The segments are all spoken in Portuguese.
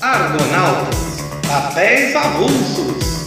Argonautas, papéis avulsos.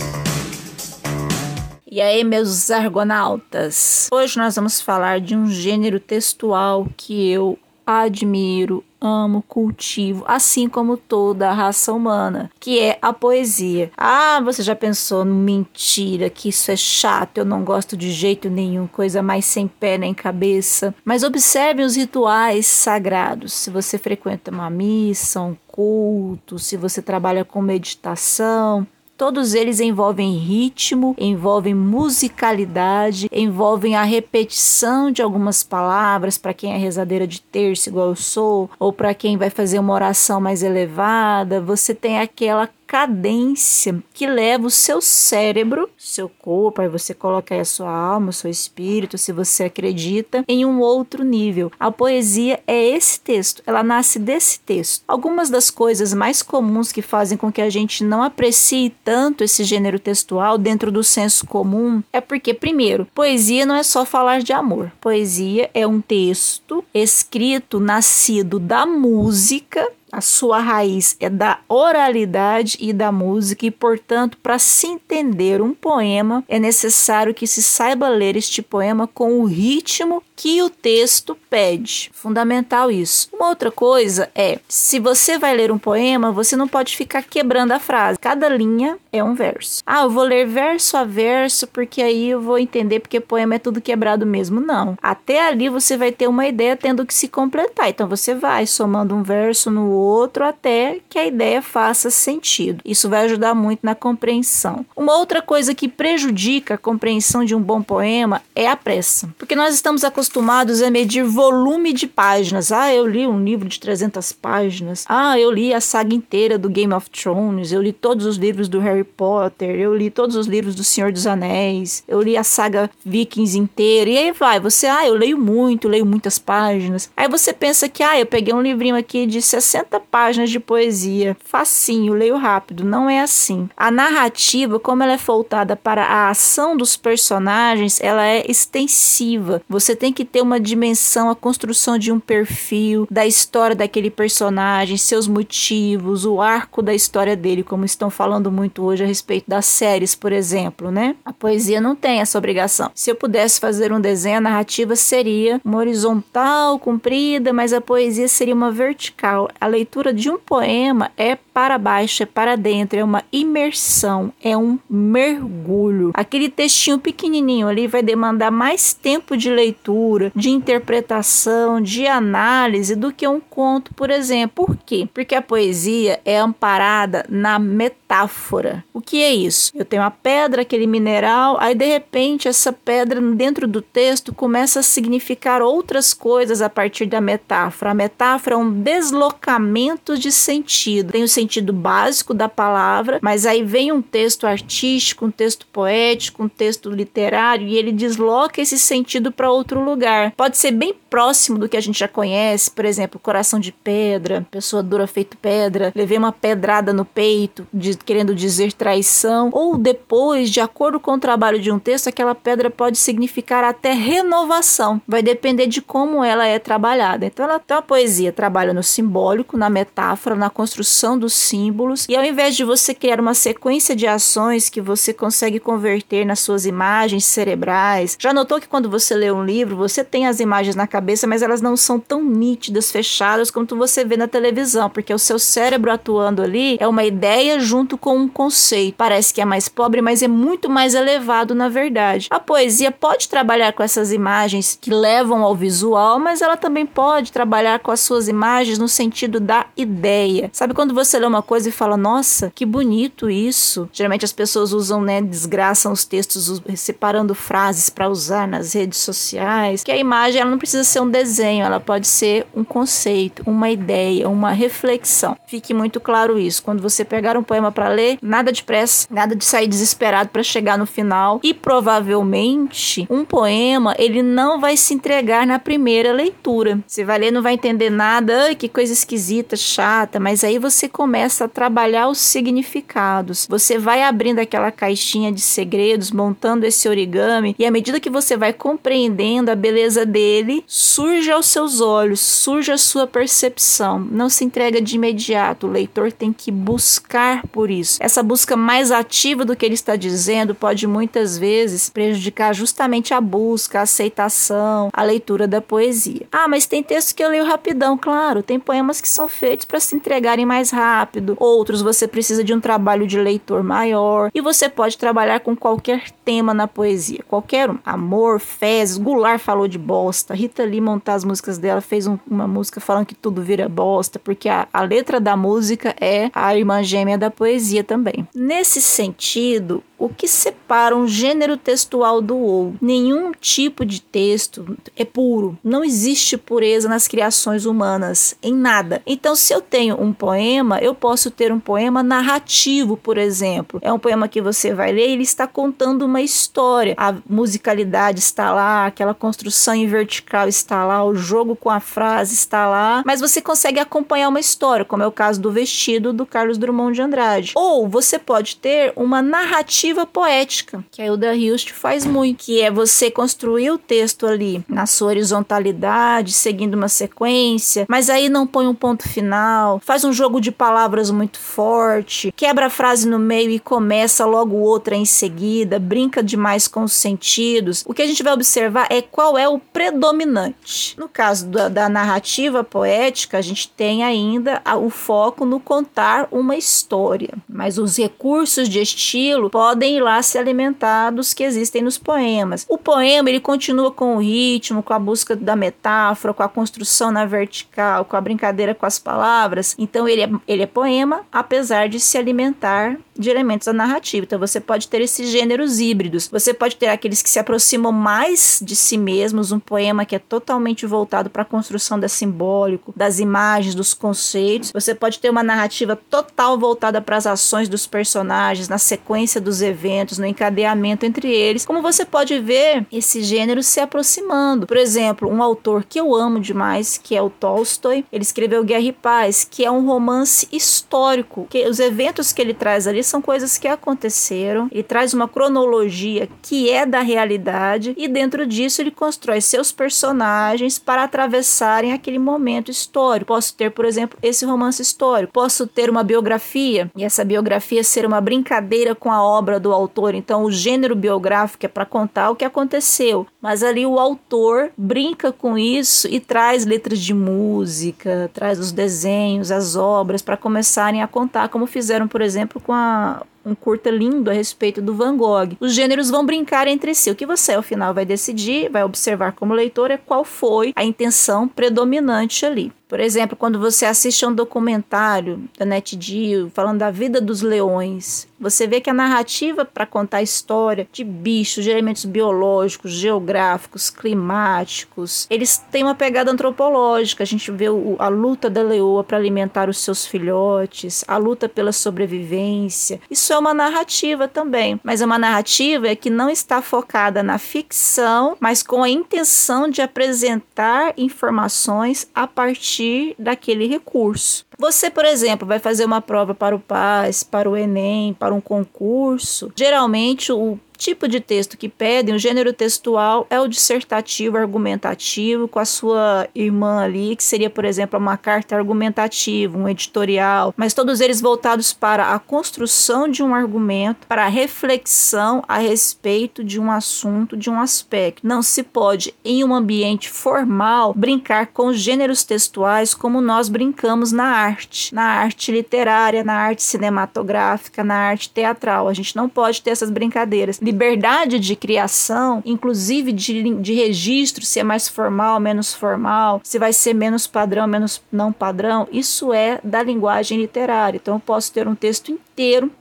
E aí, meus argonautas? Hoje nós vamos falar de um gênero textual que eu admiro, amo, cultivo, assim como toda a raça humana, que é a poesia. Ah, você já pensou, mentira, que isso é chato, eu não gosto de jeito nenhum, coisa mais sem pé nem cabeça. Mas observe os rituais sagrados. Se você frequenta uma missa, um culto, se você trabalha com meditação, Todos eles envolvem ritmo, envolvem musicalidade, envolvem a repetição de algumas palavras para quem é rezadeira de terço, igual eu sou, ou para quem vai fazer uma oração mais elevada. Você tem aquela cadência que leva o seu cérebro, seu corpo, aí você coloca aí a sua alma, o seu espírito, se você acredita, em um outro nível. A poesia é esse texto, ela nasce desse texto. Algumas das coisas mais comuns que fazem com que a gente não aprecie tanto esse gênero textual dentro do senso comum é porque, primeiro, poesia não é só falar de amor. Poesia é um texto escrito, nascido da música a sua raiz é da oralidade e da música, e, portanto, para se entender um poema, é necessário que se saiba ler este poema com o ritmo que o texto pede. Fundamental isso. Uma outra coisa é, se você vai ler um poema, você não pode ficar quebrando a frase. Cada linha é um verso. Ah, eu vou ler verso a verso porque aí eu vou entender porque poema é tudo quebrado mesmo. Não. Até ali você vai ter uma ideia tendo que se completar. Então você vai somando um verso no outro até que a ideia faça sentido. Isso vai ajudar muito na compreensão. Uma outra coisa que prejudica a compreensão de um bom poema é a pressa. Porque nós estamos acostumados acostumados a medir volume de páginas. Ah, eu li um livro de 300 páginas. Ah, eu li a saga inteira do Game of Thrones. Eu li todos os livros do Harry Potter. Eu li todos os livros do Senhor dos Anéis. Eu li a saga Vikings inteira. E aí vai, você, ah, eu leio muito, leio muitas páginas. Aí você pensa que, ah, eu peguei um livrinho aqui de 60 páginas de poesia. Facinho, leio rápido. Não é assim. A narrativa, como ela é voltada para a ação dos personagens, ela é extensiva. Você tem que ter uma dimensão, a construção de um perfil, da história daquele personagem, seus motivos, o arco da história dele, como estão falando muito hoje a respeito das séries, por exemplo, né? A poesia não tem essa obrigação. Se eu pudesse fazer um desenho, a narrativa seria uma horizontal, comprida, mas a poesia seria uma vertical. A de um poema é para baixo, é para dentro, é uma imersão, é um mergulho. Aquele textinho pequenininho ali vai demandar mais tempo de leitura leitura, de interpretação, de análise do que um conto, por exemplo. Por quê? Porque a poesia é amparada na metáfora. O que é isso? Eu tenho a pedra, aquele mineral, aí de repente essa pedra dentro do texto começa a significar outras coisas a partir da metáfora. A metáfora é um deslocamento de sentido. Tem o sentido básico da palavra, mas aí vem um texto artístico, um texto poético, um texto literário e ele desloca esse sentido para outro lugar. Pode ser bem próximo do que a gente já conhece, por exemplo, coração de pedra, pessoa dura feito pedra, levei uma pedrada no peito, de, querendo dizer traição, ou depois, de acordo com o trabalho de um texto, aquela pedra pode significar até renovação. Vai depender de como ela é trabalhada. Então, ela, então a poesia trabalha no simbólico, na metáfora, na construção dos símbolos, e ao invés de você criar uma sequência de ações que você consegue converter nas suas imagens cerebrais, já notou que quando você lê um livro, você você tem as imagens na cabeça, mas elas não são tão nítidas, fechadas quanto você vê na televisão, porque o seu cérebro atuando ali é uma ideia junto com um conceito. Parece que é mais pobre, mas é muito mais elevado na verdade. A poesia pode trabalhar com essas imagens que levam ao visual, mas ela também pode trabalhar com as suas imagens no sentido da ideia. Sabe quando você lê uma coisa e fala, nossa, que bonito isso? Geralmente as pessoas usam, né, desgraçam os textos separando frases para usar nas redes sociais que a imagem ela não precisa ser um desenho, ela pode ser um conceito, uma ideia, uma reflexão. Fique muito claro isso. Quando você pegar um poema para ler, nada de pressa, nada de sair desesperado para chegar no final e provavelmente um poema ele não vai se entregar na primeira leitura. Você vai ler, não vai entender nada, Ai, que coisa esquisita, chata, mas aí você começa a trabalhar os significados. Você vai abrindo aquela caixinha de segredos, montando esse origami e à medida que você vai compreendendo a beleza dele surge aos seus olhos, surge a sua percepção. Não se entrega de imediato. O leitor tem que buscar por isso. Essa busca mais ativa do que ele está dizendo pode muitas vezes prejudicar justamente a busca, a aceitação, a leitura da poesia. Ah, mas tem textos que eu leio rapidão, claro. Tem poemas que são feitos para se entregarem mais rápido. Outros você precisa de um trabalho de leitor maior. E você pode trabalhar com qualquer tema na poesia, qualquer um. Amor, fezes, Goulart falou de bosta. Rita Lee montar as músicas dela fez um, uma música falando que tudo vira bosta, porque a, a letra da música é a irmã gêmea da poesia também. Nesse sentido, o que separa um gênero textual do outro? Nenhum tipo de texto é puro. Não existe pureza nas criações humanas, em nada. Então, se eu tenho um poema, eu posso ter um poema narrativo, por exemplo. É um poema que você vai ler, ele está contando uma história. A musicalidade está lá, aquela construção em vertical está lá, o jogo com a frase está lá, mas você consegue acompanhar uma história, como é o caso do vestido do Carlos Drummond de Andrade. Ou você pode ter uma narrativa narrativa poética, que a Hilda Hilst faz muito, que é você construir o texto ali na sua horizontalidade, seguindo uma sequência, mas aí não põe um ponto final, faz um jogo de palavras muito forte, quebra a frase no meio e começa logo outra em seguida, brinca demais com os sentidos. O que a gente vai observar é qual é o predominante. No caso da, da narrativa poética, a gente tem ainda o foco no contar uma história, mas os recursos de estilo podem podem ir lá se alimentar dos que existem nos poemas. O poema ele continua com o ritmo, com a busca da metáfora, com a construção na vertical, com a brincadeira com as palavras. Então ele é, ele é poema, apesar de se alimentar de elementos da narrativa. Então você pode ter esses gêneros híbridos. Você pode ter aqueles que se aproximam mais de si mesmos, um poema que é totalmente voltado para a construção da simbólico, das imagens, dos conceitos. Você pode ter uma narrativa total voltada para as ações dos personagens, na sequência dos eventos, no encadeamento entre eles. Como você pode ver esse gênero se aproximando. Por exemplo, um autor que eu amo demais, que é o Tolstói, ele escreveu Guerra e Paz, que é um romance histórico, que os eventos que ele traz ali são coisas que aconteceram, ele traz uma cronologia que é da realidade e dentro disso ele constrói seus personagens para atravessarem aquele momento histórico. Posso ter, por exemplo, esse romance histórico, posso ter uma biografia e essa biografia ser uma brincadeira com a obra do autor, então o gênero biográfico é para contar o que aconteceu, mas ali o autor brinca com isso e traz letras de música, traz os desenhos, as obras para começarem a contar, como fizeram, por exemplo, com a um curta lindo a respeito do Van Gogh. Os gêneros vão brincar entre si. O que você, ao final, vai decidir, vai observar como leitor, é qual foi a intenção predominante ali. Por exemplo, quando você assiste a um documentário da NetGeo falando da vida dos leões, você vê que a narrativa para contar a história de bichos, de elementos biológicos, geográficos, climáticos, eles têm uma pegada antropológica. A gente vê o, a luta da leoa para alimentar os seus filhotes, a luta pela sobrevivência. Isso é uma narrativa também, mas é uma narrativa que não está focada na ficção, mas com a intenção de apresentar informações a partir partir daquele recurso. Você, por exemplo, vai fazer uma prova para o PAS, para o Enem, para um concurso. Geralmente, o tipo de texto que pedem, o gênero textual é o dissertativo argumentativo, com a sua irmã ali, que seria, por exemplo, uma carta argumentativa, um editorial, mas todos eles voltados para a construção de um argumento, para a reflexão a respeito de um assunto, de um aspecto. Não se pode, em um ambiente formal, brincar com gêneros textuais como nós brincamos na arte, na arte literária, na arte cinematográfica, na arte teatral. A gente não pode ter essas brincadeiras liberdade de criação, inclusive de, de registro, se é mais formal, menos formal, se vai ser menos padrão, menos não padrão, isso é da linguagem literária. Então eu posso ter um texto inteiro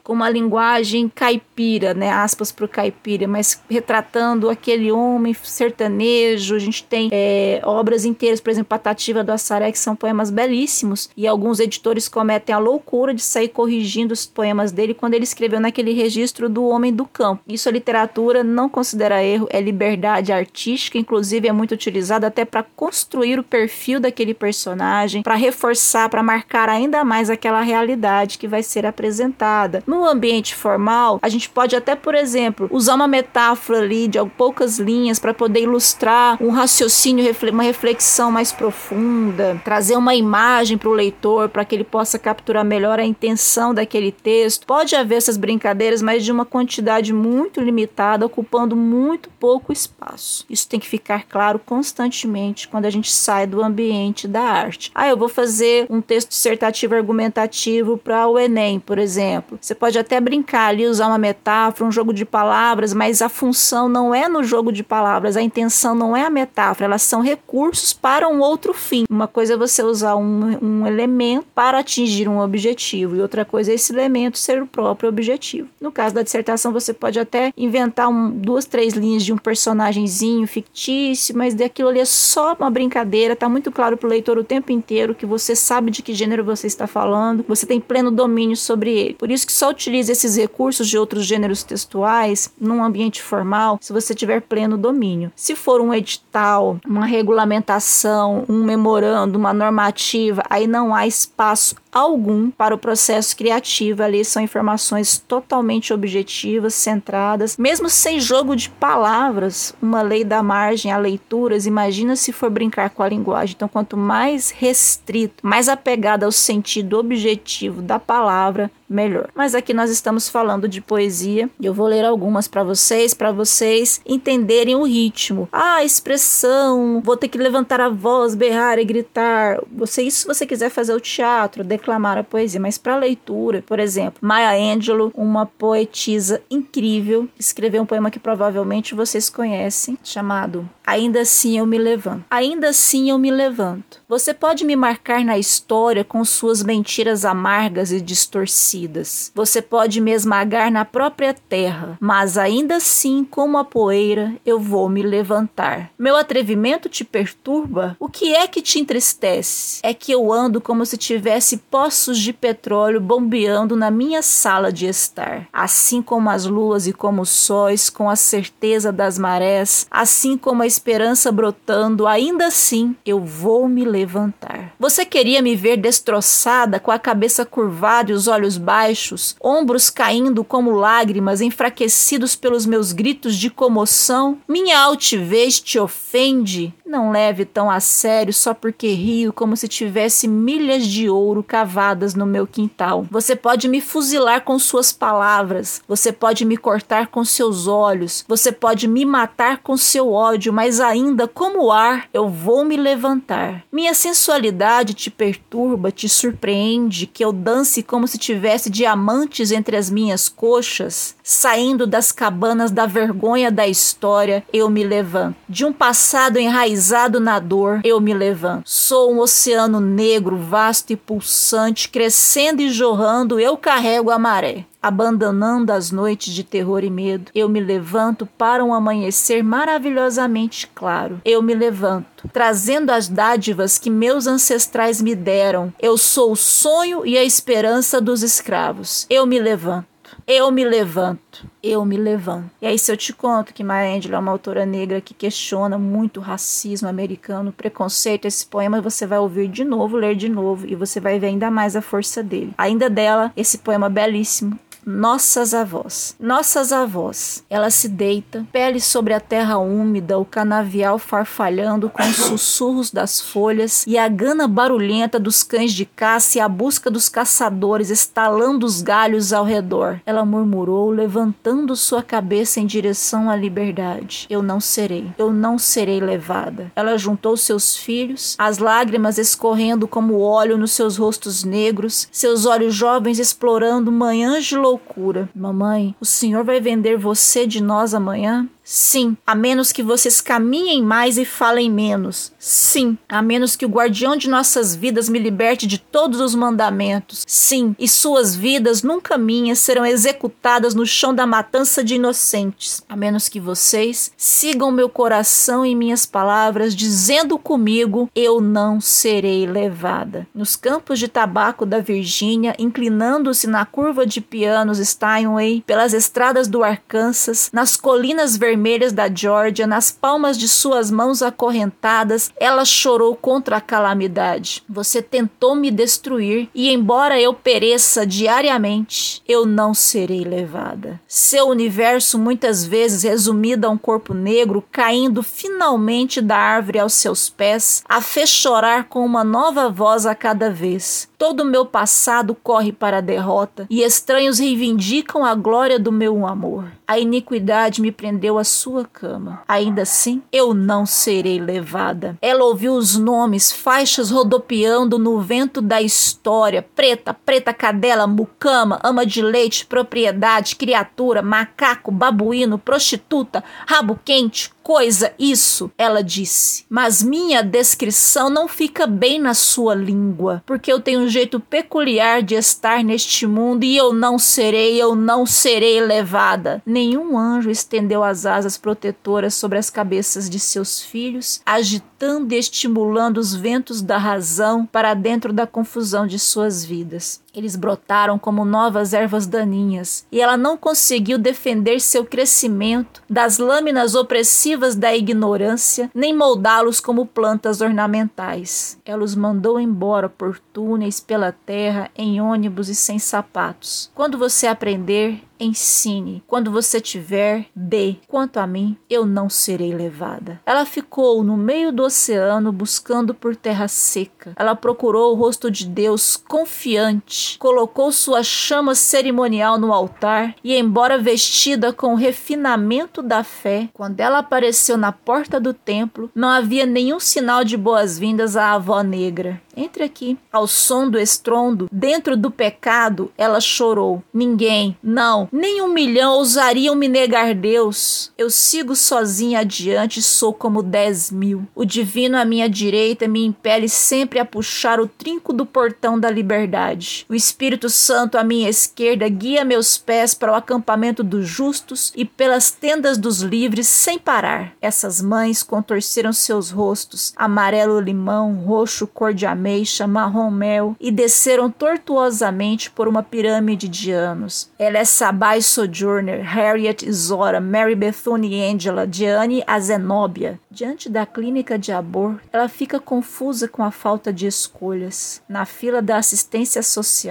com uma linguagem caipira, né, aspas para o caipira, mas retratando aquele homem sertanejo. A gente tem é, obras inteiras, por exemplo, Patativa do Assaré, que são poemas belíssimos, e alguns editores cometem a loucura de sair corrigindo os poemas dele quando ele escreveu naquele registro do homem do campo. Isso a literatura não considera erro, é liberdade artística, inclusive é muito utilizada até para construir o perfil daquele personagem, para reforçar, para marcar ainda mais aquela realidade que vai ser apresentada No ambiente formal, a gente pode até, por exemplo, usar uma metáfora ali de poucas linhas para poder ilustrar um raciocínio, uma reflexão mais profunda, trazer uma imagem para o leitor para que ele possa capturar melhor a intenção daquele texto. Pode haver essas brincadeiras, mas de uma quantidade muito limitada, ocupando muito pouco espaço. Isso tem que ficar claro constantemente quando a gente sai do ambiente da arte. Ah, eu vou fazer um texto dissertativo argumentativo para o Enem, por exemplo. Você pode até brincar ali, usar uma metáfora, um jogo de palavras, mas a função não é no jogo de palavras, a intenção não é a metáfora, elas são recursos para um outro fim. Uma coisa é você usar um, um elemento para atingir um objetivo, e outra coisa é esse elemento ser o próprio objetivo. No caso da dissertação, você pode até inventar um, duas, três linhas de um personagemzinho fictício, mas daquilo ali é só uma brincadeira, tá muito claro para o leitor o tempo inteiro que você sabe de que gênero você está falando, você tem pleno domínio sobre ele. Por isso que só utilize esses recursos de outros gêneros textuais num ambiente formal se você tiver pleno domínio. Se for um edital, uma regulamentação, um memorando, uma normativa, aí não há espaço algum para o processo criativo. Ali são informações totalmente objetivas, centradas, mesmo sem jogo de palavras, uma lei da margem a leituras. Imagina se for brincar com a linguagem. Então, quanto mais restrito, mais apegado ao sentido objetivo da palavra, melhor. Mas aqui nós estamos falando de poesia. Eu vou ler algumas para vocês, para vocês entenderem o ritmo. Ah, a expressão, vou ter que levantar a voz, berrar e gritar. Você isso se você quiser fazer o teatro, declamar a poesia, mas para leitura, por exemplo, Maya Angelou, uma poetisa incrível, escreveu um poema que provavelmente vocês conhecem, chamado Ainda assim eu me levanto. Ainda assim eu me levanto. Você pode me marcar na história com suas mentiras amargas e distorcidas. Você pode me esmagar na própria terra, mas ainda assim, como a poeira, eu vou me levantar. Meu atrevimento te perturba? O que é que te entristece? É que eu ando como se tivesse poços de petróleo bombeando na minha sala de estar. Assim como as luas e como os sóis, com a certeza das marés, assim como a esperança brotando, ainda assim eu vou me levantar. Você queria me ver destroçada, com a cabeça curvada e os olhos baixos, ombros caindo como lágrimas, enfraquecidos pelos meus gritos de comoção? Minha altivez te ofende? Não leve tão a sério só porque rio como se tivesse milhas de ouro cavadas no meu quintal. Você pode me fuzilar com suas palavras, você pode me cortar com seus olhos, você pode me matar com seu ódio, mas ainda como ar eu vou me levantar. Minha sensualidade te perturba, te surpreende que eu dance como se tivesse diamantes entre as minhas coxas, saindo das cabanas da vergonha da história, eu me levanto. De um passado enraizado na dor, eu me levanto. Sou um oceano negro, vasto e pulsante, crescendo e jorrando, eu carrego a maré. Abandonando as noites de terror e medo, eu me levanto para um amanhecer maravilhosamente claro. Eu me levanto, trazendo as dádivas que meus ancestrais me deram. Eu sou o sonho e a esperança dos escravos. Eu me levanto. Eu me levanto, eu me levanto. E aí, se eu te conto que Maya Angelou é uma autora negra que questiona muito o racismo americano, preconceito, esse poema você vai ouvir de novo, ler de novo, e você vai ver ainda mais a força dele. Ainda dela, esse poema belíssimo, nossas avós. Nossas avós. Ela se deita, pele sobre a terra úmida, o canavial farfalhando com os sussurros das folhas e a gana barulhenta dos cães de caça e a busca dos caçadores estalando os galhos ao redor. Ela murmurou, levantando sua cabeça em direção à liberdade. Eu não serei, eu não serei levada. Ela juntou seus filhos, as lágrimas escorrendo como óleo nos seus rostos negros, seus olhos jovens explorando manhãs de loucura. Mamãe, o senhor vai vender você de nós amanhã? Sim, a menos que vocês caminhem mais e falem menos. Sim, a menos que o guardião de nossas vidas me liberte de todos os mandamentos. Sim, e suas vidas, nunca minhas, serão executadas no chão da matança de inocentes. A menos que vocês sigam meu coração e minhas palavras, dizendo comigo: eu não serei levada. Nos campos de tabaco da Virgínia, inclinando-se na curva de pianos Steinway, pelas estradas do Arkansas, nas colinas vermelhas vermelhas da Georgia nas palmas de suas mãos acorrentadas, ela chorou contra a calamidade. Você tentou me destruir e, embora eu pereça diariamente, eu não serei levada. Seu universo, muitas vezes resumido a um corpo negro, caindo finalmente da árvore aos seus pés, a fez chorar com uma nova voz a cada vez. Todo o meu passado corre para a derrota e estranhos reivindicam a glória do meu amor. A iniquidade me prendeu à sua cama. Ainda assim, eu não serei levada. Ela ouviu os nomes, faixas rodopiando no vento da história: preta, preta cadela, mucama, ama de leite, propriedade, criatura, macaco, babuíno, prostituta, rabo quente, coisa isso, ela disse. Mas minha descrição não fica bem na sua língua, porque eu tenho um jeito peculiar de estar neste mundo e eu não serei, eu não serei levada. Nenhum anjo estendeu as asas protetoras sobre as cabeças de seus filhos, agitando e estimulando os ventos da razão para dentro da confusão de suas vidas. Eles brotaram como novas ervas daninhas, e ela não conseguiu defender seu crescimento das lâminas opressivas da ignorância, nem moldá-los como plantas ornamentais. Ela os mandou embora por túneis pela terra, em ônibus e sem sapatos. Quando você aprender, ensine. Quando você tiver, dê. Quanto a mim, eu não serei levada. Ela ficou no meio do oceano buscando por terra seca. Ela procurou o rosto de Deus confiante, colocou sua chama cerimonial no altar e, embora vestida com o refinamento da fé, quando ela apareceu na porta do templo, não havia nenhum sinal de boas-vindas à avó negra. Entre aqui. Ao som do estrondo, dentro do pecado, ela chorou. Ninguém, não, nem um milhão ousariam me negar Deus. Eu sigo sozinha adiante e sou como dez mil. O divino à minha direita me impele sempre a puxar o trinco do portão da liberdade. O Espírito Santo à minha esquerda guia meus pés para o acampamento dos justos e pelas tendas dos livres sem parar. Essas mães contorceram seus rostos, amarelo limão, roxo cor de ameixa, marrom mel, e desceram tortuosamente por uma pirâmide de anos. Ela é Sabai Sojourner, Harriet Zora, Mary Bethune Angela, Diane Azenobia. Diante da clínica de aborto, ela fica confusa com a falta de escolhas. Na fila da assistência social,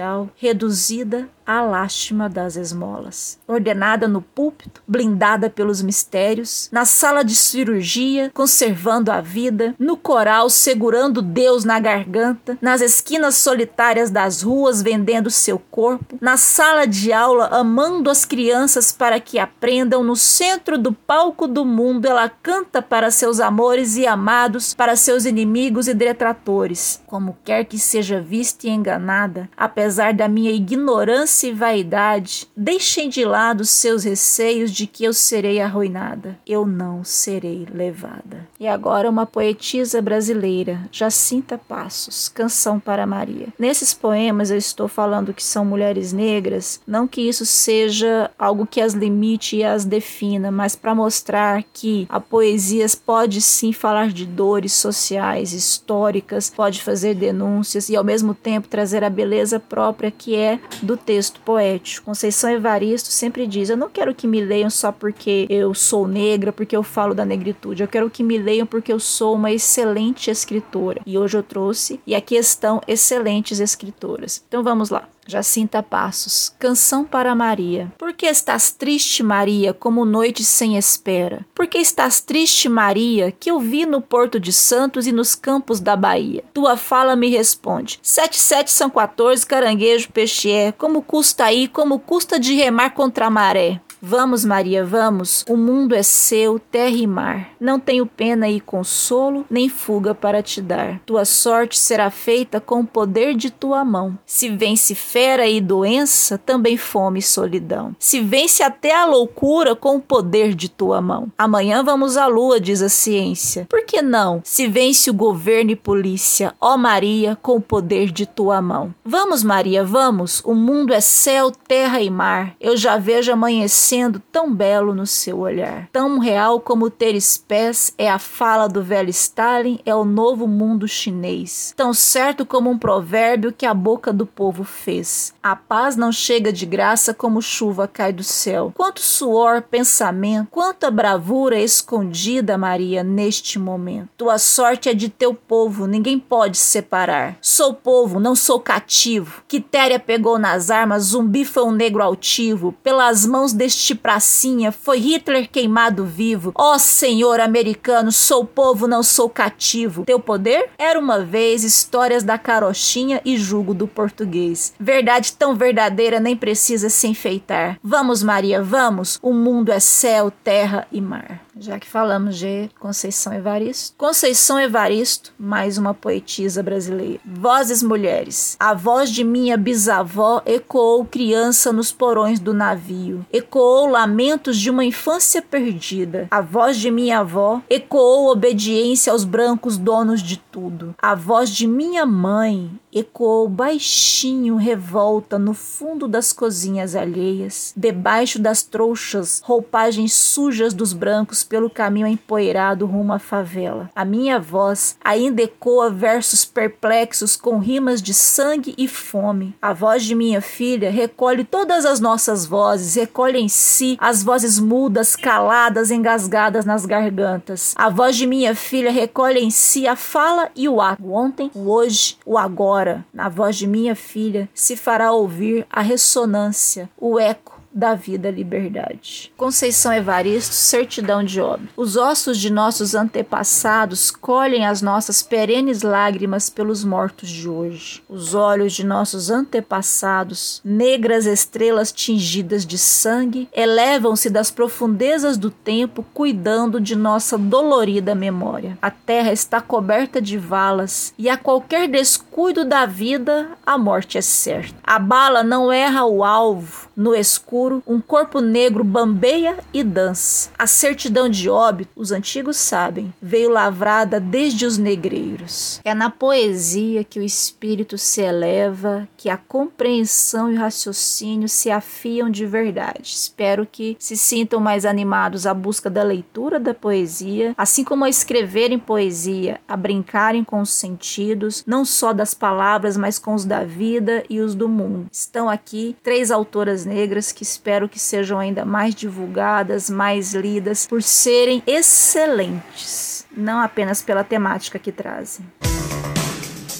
reduzida a lástima das esmolas. Ordenada no púlpito, blindada pelos mistérios, na sala de cirurgia, conservando a vida, no coral, segurando Deus na garganta, nas esquinas solitárias das ruas, vendendo seu corpo, na sala de aula, amando as crianças para que aprendam, no centro do palco do mundo, ela canta para seus amores e amados, para seus inimigos e detratores. Como quer que seja vista e enganada, apesar da minha ignorância e vaidade, deixem de lado seus receios de que eu serei arruinada. Eu não serei levada. E agora uma poetisa brasileira, Jacinta Passos, Canção para Maria. Nesses poemas eu estou falando que são mulheres negras, não que isso seja algo que as limite e as defina, mas para mostrar que a poesia pode sim falar de dores sociais, históricas, pode fazer denúncias e ao mesmo tempo trazer a beleza própria que é do texto texto poético. Conceição Evaristo sempre diz: Eu não quero que me leiam só porque eu sou negra, porque eu falo da negritude. Eu quero que me leiam porque eu sou uma excelente escritora. E hoje eu trouxe, e aqui estão excelentes escritoras. Então vamos lá. Jacinta Passos, Canção para Maria. Por que estás triste, Maria, como noite sem espera? Por que estás triste, Maria, que eu vi no Porto de Santos e nos campos da Bahia? Tua fala me responde: Sete sete são quatorze, caranguejo, peixe é. Como custa aí, como custa de remar contra a maré? Vamos, Maria, vamos. O mundo é seu, terra e mar. Não tenho pena e consolo, nem fuga para te dar. Tua sorte será feita com o poder de tua mão. Se vence fera e doença, também fome e solidão. Se vence até a loucura com o poder de tua mão. Amanhã vamos à lua, diz a ciência. Por que não? Se vence o governo e polícia, ó Maria, com o poder de tua mão. Vamos, Maria, vamos. O mundo é céu, terra e mar. Eu já vejo amanhecer parecendo tão belo no seu olhar. Tão real como teres pés é a fala do velho Stalin, é o novo mundo chinês. Tão certo como um provérbio que a boca do povo fez. A paz não chega de graça como chuva cai do céu. Quanto suor, pensamento, quanta bravura escondida, Maria, neste momento. Tua sorte é de teu povo, ninguém pode separar. Sou povo, não sou cativo. Quitéria pegou nas armas, zumbi foi um negro altivo. Pelas mãos deste pracinha foi Hitler queimado vivo. Ó oh, senhor americano, sou povo, não sou cativo. Teu poder? Era uma vez histórias da carochinha e jugo do português. Verdade tão verdadeira nem precisa se enfeitar. Vamos, Maria, vamos. O mundo é céu, terra e mar já que falamos de Conceição Evaristo. Conceição Evaristo, mais uma poetisa brasileira. Vozes mulheres. A voz de minha bisavó ecoou criança nos porões do navio. Ecoou lamentos de uma infância perdida. A voz de minha avó ecoou obediência aos brancos donos de tudo. A voz de minha mãe ecoou baixinho revolta no fundo das cozinhas alheias, debaixo das trouxas, roupagens sujas dos brancos pelo caminho empoeirado rumo à favela. A minha voz ainda ecoa versos perplexos com rimas de sangue e fome. A voz de minha filha recolhe todas as nossas vozes, recolhe em si as vozes mudas, caladas, engasgadas nas gargantas. A voz de minha filha recolhe em si a fala e o ato. O ontem, o hoje, o agora agora, na voz de minha filha, se fará ouvir a ressonância, o eco da vida liberdade. Conceição Evaristo, certidão de óbito. Os ossos de nossos antepassados colhem as nossas perenes lágrimas pelos mortos de hoje. Os olhos de nossos antepassados, negras estrelas tingidas de sangue, elevam-se das profundezas do tempo cuidando de nossa dolorida memória. A terra está coberta de valas e a qualquer descuido da vida, a morte é certa. A bala não erra o alvo no escuro escuro, um corpo negro bambeia e dança. A certidão de óbito, os antigos sabem, veio lavrada desde os negreiros. É na poesia que o espírito se eleva, que a compreensão e o raciocínio se afiam de verdade. Espero que se sintam mais animados à busca da leitura da poesia, assim como a escreverem poesia, a brincarem com os sentidos, não só das palavras, mas com os da vida e os do mundo. Estão aqui três autoras negras que espero que sejam ainda mais divulgadas, mais lidas, por serem excelentes, não apenas pela temática que trazem.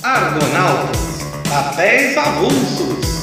Argonautas, papéis avulsos.